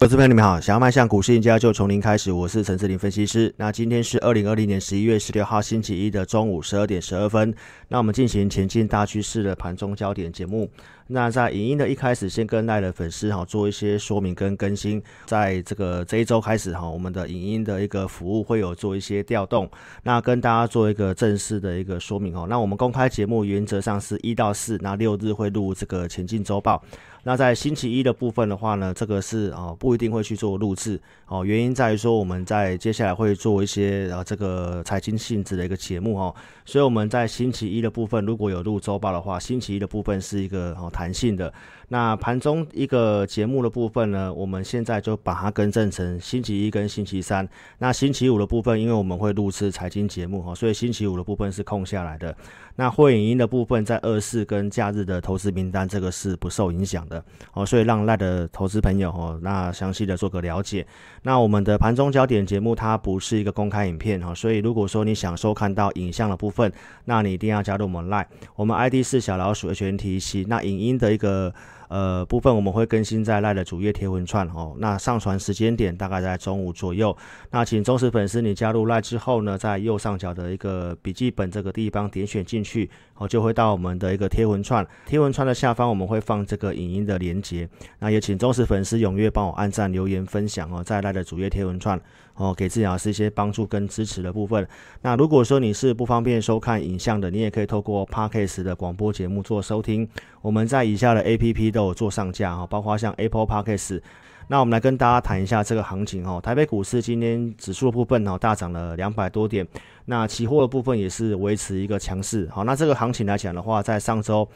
投资朋友你们好，想要迈向股市赢家就从零开始，我是陈志林分析师。那今天是二零二零年十一月十六号星期一的中午十二点十二分，那我们进行前进大趋势的盘中焦点节目。那在影音的一开始，先跟赖的粉丝哈做一些说明跟更新。在这个这一周开始哈，我们的影音的一个服务会有做一些调动，那跟大家做一个正式的一个说明哦。那我们公开节目原则上是一到四，那六日会录这个前进周报。那在星期一的部分的话呢，这个是哦不一定会去做录制哦，原因在于说我们在接下来会做一些呃这个财经性质的一个节目哦，所以我们在星期一的部分如果有录周报的话，星期一的部分是一个哦。弹性的那盘中一个节目的部分呢，我们现在就把它更正成星期一跟星期三。那星期五的部分，因为我们会录制财经节目哈，所以星期五的部分是空下来的。那会影音的部分在二四跟假日的投资名单，这个是不受影响的哦。所以让赖的投资朋友哦，那详细的做个了解。那我们的盘中焦点节目它不是一个公开影片哈，所以如果说你想收看到影像的部分，那你一定要加入我们赖，我们 ID 是小老鼠 H N T C。那影音。的一个呃部分，我们会更新在赖的主页贴文串哦。那上传时间点大概在中午左右。那请忠实粉丝，你加入赖之后呢，在右上角的一个笔记本这个地方点选进去哦，就会到我们的一个贴文串。贴文串的下方我们会放这个影音的连接。那也请忠实粉丝踊跃帮我按赞、留言、分享哦，在赖的主页贴文串。哦，给自己老师一些帮助跟支持的部分。那如果说你是不方便收看影像的，你也可以透过 Podcast 的广播节目做收听。我们在以下的 APP 都有做上架哈，包括像 Apple Podcast。那我们来跟大家谈一下这个行情哦。台北股市今天指数的部分哦大涨了两百多点，那期货的部分也是维持一个强势。好，那这个行情来讲的话，在上周。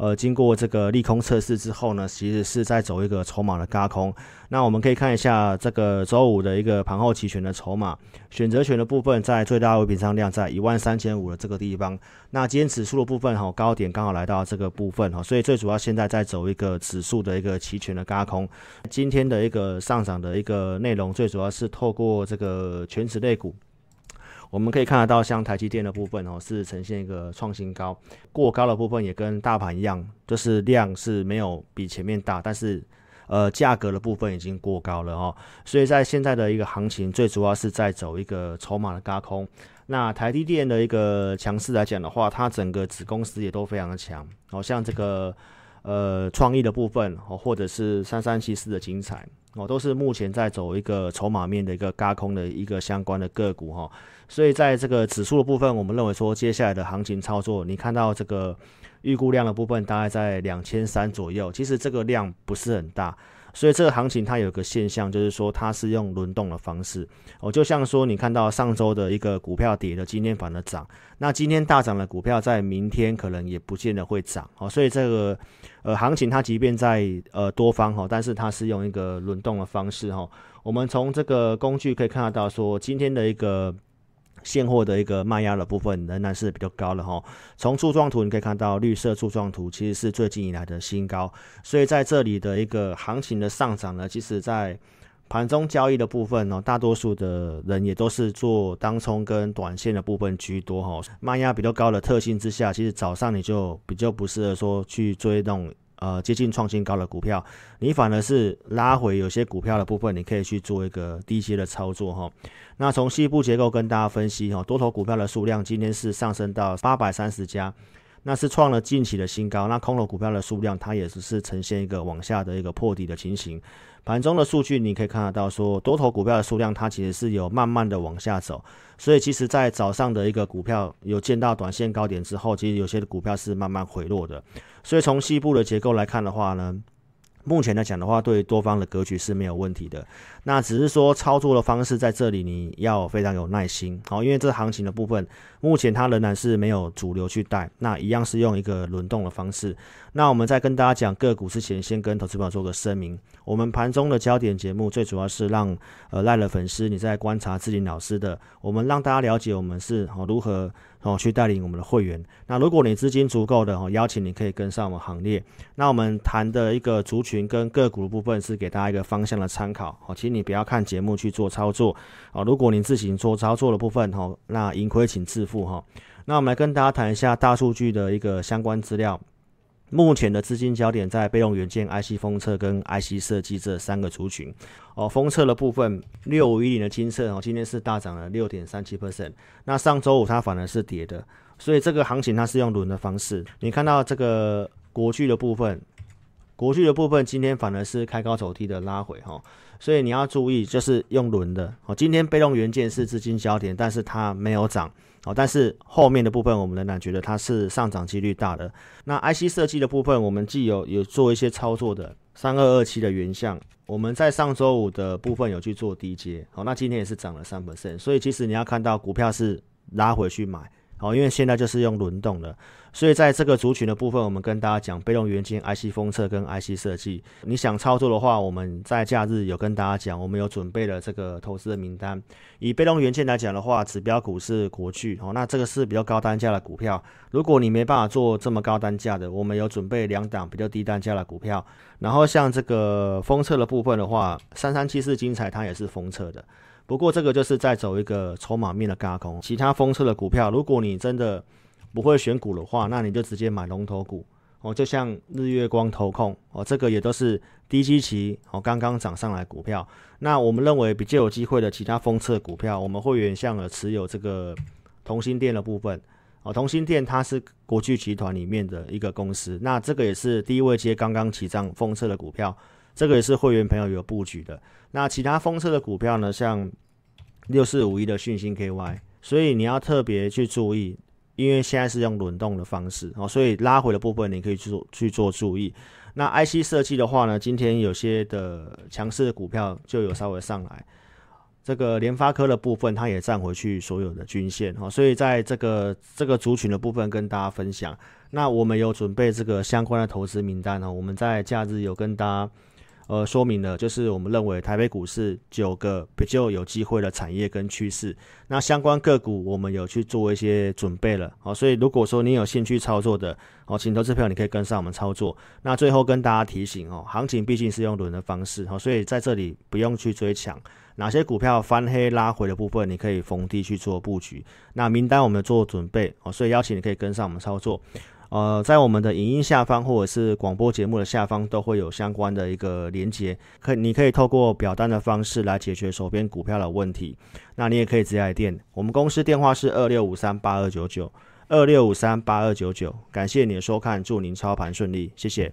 呃，经过这个利空测试之后呢，其实是在走一个筹码的轧空。那我们可以看一下这个周五的一个盘后期权的筹码，选择权的部分在最大微平仓量在一万三千五的这个地方。那今天指数的部分哈，高点刚好来到这个部分哈，所以最主要现在在走一个指数的一个期权的轧空。今天的一个上涨的一个内容，最主要是透过这个全指类股。我们可以看得到，像台积电的部分哦，是呈现一个创新高，过高的部分也跟大盘一样，就是量是没有比前面大，但是呃价格的部分已经过高了哦，所以在现在的一个行情，最主要是在走一个筹码的轧空。那台积电的一个强势来讲的话，它整个子公司也都非常的强，好像这个呃创意的部分哦，或者是三三七四的精彩哦，都是目前在走一个筹码面的一个轧空的一个相关的个股哈。所以在这个指数的部分，我们认为说接下来的行情操作，你看到这个预估量的部分大概在两千三左右，其实这个量不是很大，所以这个行情它有个现象，就是说它是用轮动的方式，哦，就像说你看到上周的一个股票跌了，今天反而涨，那今天大涨的股票在明天可能也不见得会涨，哦，所以这个呃行情它即便在呃多方哈，但是它是用一个轮动的方式哈，我们从这个工具可以看得到说今天的一个。现货的一个卖压的部分仍然是比较高的哈。从柱状图你可以看到，绿色柱状图其实是最近以来的新高，所以在这里的一个行情的上涨呢，其实在盘中交易的部分呢，大多数的人也都是做当冲跟短线的部分居多哈。卖压比较高的特性之下，其实早上你就比较不适合说去追那种。呃，接近创新高的股票，你反而是拉回有些股票的部分，你可以去做一个低阶的操作哈。那从西部结构跟大家分析哈，多头股票的数量今天是上升到八百三十家。那是创了近期的新高，那空头股票的数量它也只是呈现一个往下的一个破底的情形。盘中的数据你可以看得到，说多头股票的数量它其实是有慢慢的往下走，所以其实在早上的一个股票有见到短线高点之后，其实有些股票是慢慢回落的。所以从西部的结构来看的话呢。目前来讲的话，对多方的格局是没有问题的。那只是说操作的方式在这里你要非常有耐心，好，因为这行情的部分，目前它仍然是没有主流去带，那一样是用一个轮动的方式。那我们在跟大家讲个股之前，先跟投资朋友做个声明：我们盘中的焦点节目最主要是让呃赖了粉丝你在观察志林老师的，我们让大家了解我们是好如何。哦，去带领我们的会员。那如果你资金足够的哦，邀请你可以跟上我们行列。那我们谈的一个族群跟个股的部分是给大家一个方向的参考。哦，请你不要看节目去做操作。哦，如果你自行做操作的部分哦，那盈亏请自负哈。那我们来跟大家谈一下大数据的一个相关资料。目前的资金焦点在备用元件、IC 封测跟 IC 设计这三个族群。哦，封测的部分，六五一零的金测哦，今天是大涨了六点三七 percent。那上周五它反而是跌的，所以这个行情它是用轮的方式。你看到这个国巨的部分，国巨的部分今天反而是开高走低的拉回哈，所以你要注意，就是用轮的。哦，今天被动元件是资金焦点，但是它没有涨。好，但是后面的部分我们仍然觉得它是上涨几率大的。那 IC 设计的部分，我们既有有做一些操作的三二二七的原相，我们在上周五的部分有去做低阶，好，那今天也是涨了三 percent。所以其实你要看到股票是拉回去买，好，因为现在就是用轮动的。所以在这个族群的部分，我们跟大家讲被动元件、IC 封测跟 IC 设计。你想操作的话，我们在假日有跟大家讲，我们有准备了这个投资的名单。以被动元件来讲的话，指标股是国巨哦，那这个是比较高单价的股票。如果你没办法做这么高单价的，我们有准备两档比较低单价的股票。然后像这个封测的部分的话，三三七四精彩它也是封测的，不过这个就是在走一个筹码面的轧空。其他封测的股票，如果你真的不会选股的话，那你就直接买龙头股哦，就像日月光投控哦，这个也都是低基期哦，刚刚涨上来股票。那我们认为比较有机会的其他封测股票，我们会员向了持有这个同心店的部分哦，同心店它是国巨集团里面的一个公司，那这个也是第一位接刚刚起涨封测的股票，这个也是会员朋友有布局的。那其他封测的股票呢，像六四五一的讯星 KY，所以你要特别去注意。因为现在是用轮动的方式哦，所以拉回的部分你可以去做去做注意。那 IC 设计的话呢，今天有些的强势的股票就有稍微上来。这个联发科的部分，它也站回去所有的均线哦，所以在这个这个族群的部分跟大家分享。那我们有准备这个相关的投资名单哦，我们在假日有跟大家。呃，说明了就是我们认为台北股市九个比较有机会的产业跟趋势，那相关个股我们有去做一些准备了，好，所以如果说你有兴趣操作的，哦，请投资票你可以跟上我们操作。那最后跟大家提醒哦，行情毕竟是用轮的方式，哦，所以在这里不用去追抢哪些股票翻黑拉回的部分，你可以逢低去做布局。那名单我们做准备，哦，所以邀请你可以跟上我们操作。呃，在我们的影音下方或者是广播节目的下方都会有相关的一个连接，可你可以透过表单的方式来解决手边股票的问题。那你也可以直接来电，我们公司电话是二六五三八二九九二六五三八二九九。感谢你的收看，祝您操盘顺利，谢谢。